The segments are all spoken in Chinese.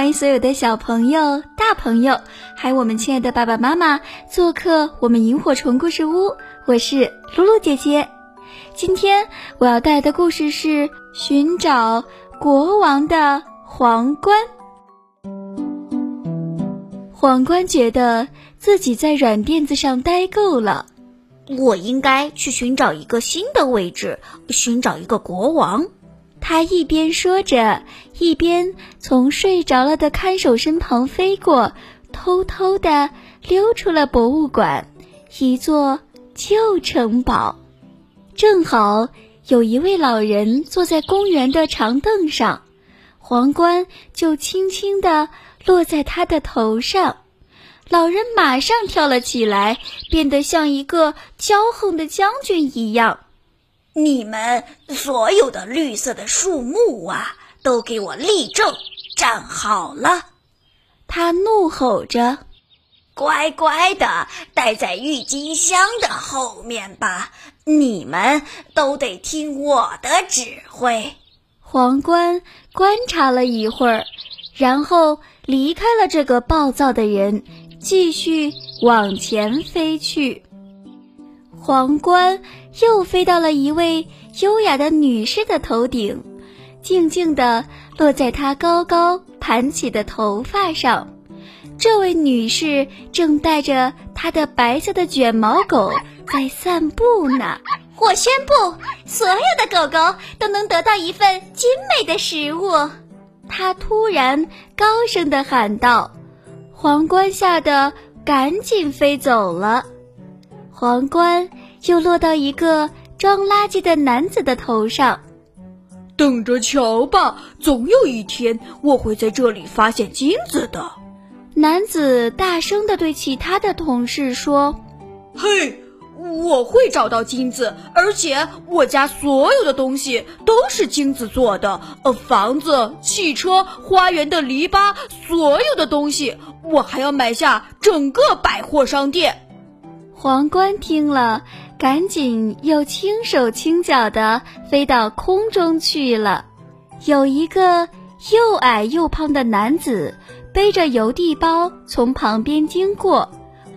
欢迎所有的小朋友、大朋友，还有我们亲爱的爸爸妈妈做客我们萤火虫故事屋。我是露露姐姐。今天我要带的故事是寻找国王的皇冠。皇冠觉得自己在软垫子上待够了，我应该去寻找一个新的位置，寻找一个国王。他一边说着，一边从睡着了的看守身旁飞过，偷偷地溜出了博物馆，一座旧城堡。正好有一位老人坐在公园的长凳上，皇冠就轻轻地落在他的头上。老人马上跳了起来，变得像一个骄横的将军一样。你们所有的绿色的树木啊，都给我立正，站好了！他怒吼着：“乖乖的待在郁金香的后面吧！你们都得听我的指挥。”皇冠观察了一会儿，然后离开了这个暴躁的人，继续往前飞去。皇冠又飞到了一位优雅的女士的头顶，静静地落在她高高盘起的头发上。这位女士正带着她的白色的卷毛狗在散步呢。我宣布，所有的狗狗都能得到一份精美的食物。她突然高声地喊道。皇冠吓得赶紧飞走了。皇冠又落到一个装垃圾的男子的头上，等着瞧吧，总有一天我会在这里发现金子的。男子大声地对其他的同事说：“嘿，我会找到金子，而且我家所有的东西都是金子做的，呃，房子、汽车、花园的篱笆，所有的东西，我还要买下整个百货商店。”皇冠听了，赶紧又轻手轻脚地飞到空中去了。有一个又矮又胖的男子背着邮递包从旁边经过，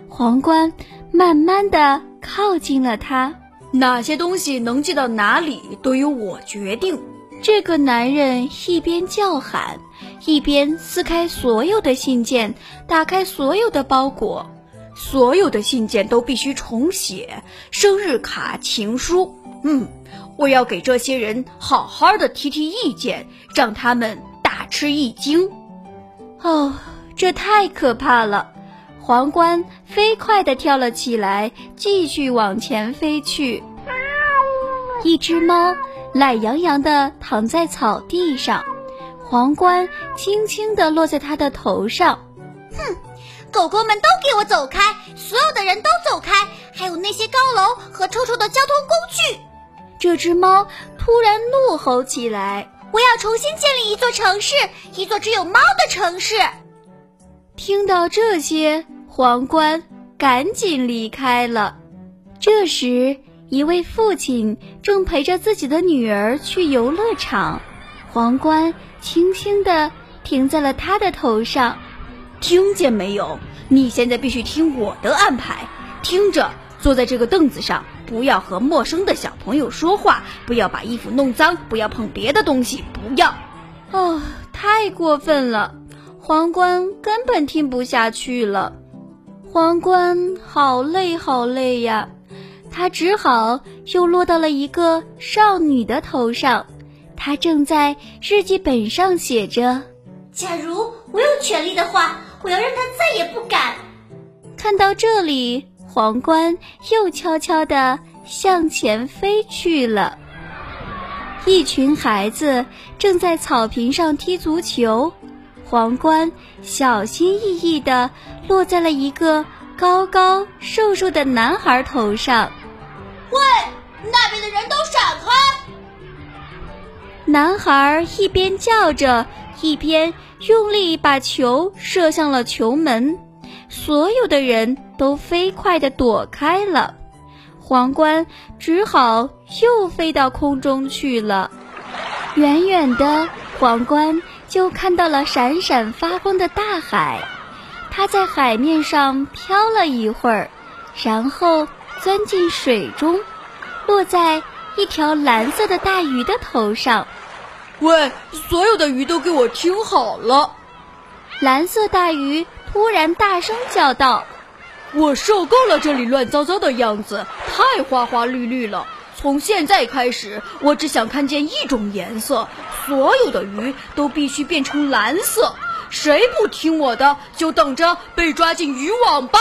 皇冠慢慢地靠近了他。哪些东西能寄到哪里，都由我决定。这个男人一边叫喊，一边撕开所有的信件，打开所有的包裹。所有的信件都必须重写，生日卡、情书。嗯，我要给这些人好好的提提意见，让他们大吃一惊。哦，这太可怕了！皇冠飞快地跳了起来，继续往前飞去。一只猫懒洋洋地躺在草地上，皇冠轻轻地落在它的头上。哼。狗狗们都给我走开！所有的人都走开！还有那些高楼和臭臭的交通工具！这只猫突然怒吼起来：“我要重新建立一座城市，一座只有猫的城市！”听到这些，皇冠赶紧离开了。这时，一位父亲正陪着自己的女儿去游乐场，皇冠轻轻地停在了他的头上。听见没有？你现在必须听我的安排。听着，坐在这个凳子上，不要和陌生的小朋友说话，不要把衣服弄脏，不要碰别的东西，不要。哦，太过分了！皇冠根本听不下去了。皇冠好累好累呀，他只好又落到了一个少女的头上。她正在日记本上写着：“假如我有权利的话。”我要让他再也不敢。看到这里，皇冠又悄悄地向前飞去了。一群孩子正在草坪上踢足球，皇冠小心翼翼地落在了一个高高瘦瘦的男孩头上。喂，那边的人都闪开！男孩一边叫着。一边用力把球射向了球门，所有的人都飞快地躲开了，皇冠只好又飞到空中去了。远远的，皇冠就看到了闪闪发光的大海。它在海面上飘了一会儿，然后钻进水中，落在一条蓝色的大鱼的头上。喂，所有的鱼都给我听好了！蓝色大鱼突然大声叫道：“我受够了这里乱糟糟的样子，太花花绿绿了！从现在开始，我只想看见一种颜色，所有的鱼都必须变成蓝色。”谁不听我的，就等着被抓进渔网吧！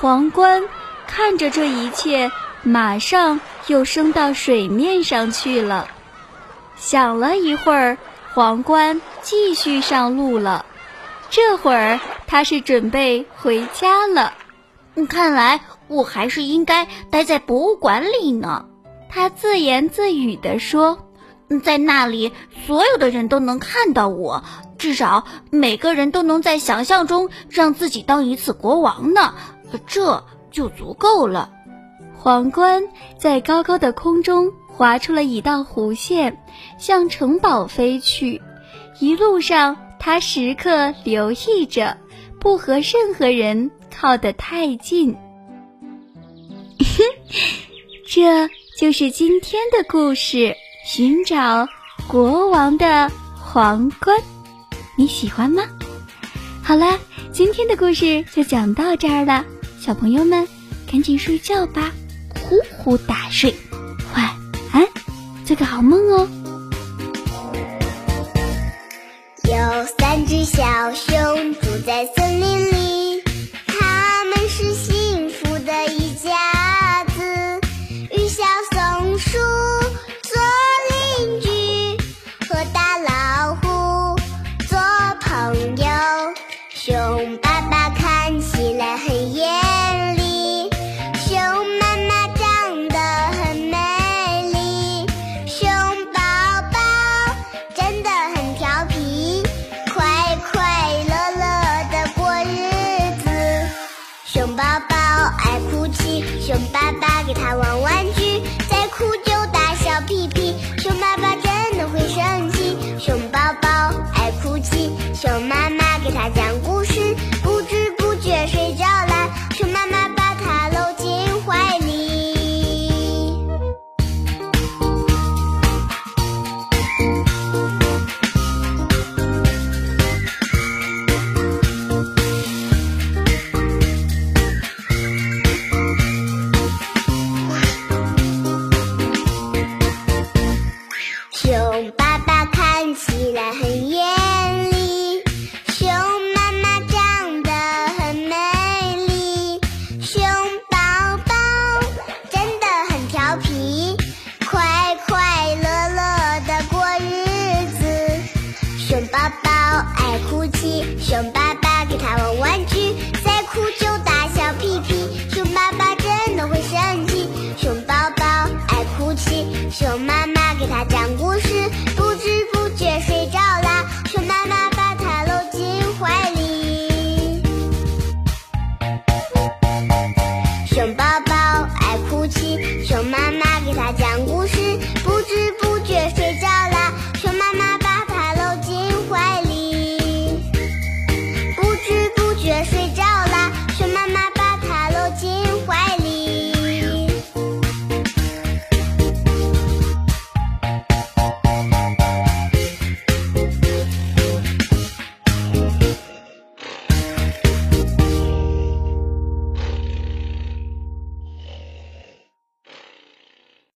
皇冠看着这一切，马上又升到水面上去了。想了一会儿，皇冠继续上路了。这会儿他是准备回家了。看来我还是应该待在博物馆里呢。他自言自语地说。在那里，所有的人都能看到我，至少每个人都能在想象中让自己当一次国王呢，这就足够了。皇冠在高高的空中划出了一道弧线，向城堡飞去。一路上，他时刻留意着，不和任何人靠得太近。这就是今天的故事。寻找国王的皇冠，你喜欢吗？好啦，今天的故事就讲到这儿了，小朋友们赶紧睡觉吧，呼呼大睡，做个好梦哦。有三只小熊住在